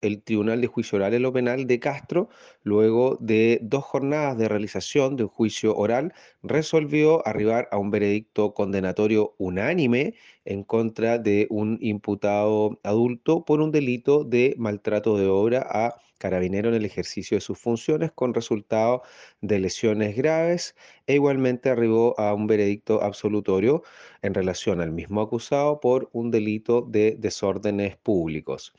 el Tribunal de Juicio Oral en lo Penal de Castro, luego de dos jornadas de realización de un juicio oral, resolvió arribar a un veredicto condenatorio unánime en contra de un imputado adulto por un delito de maltrato de obra a carabinero en el ejercicio de sus funciones con resultado de lesiones graves e igualmente arribó a un veredicto absolutorio en relación al mismo acusado por un delito de desórdenes públicos.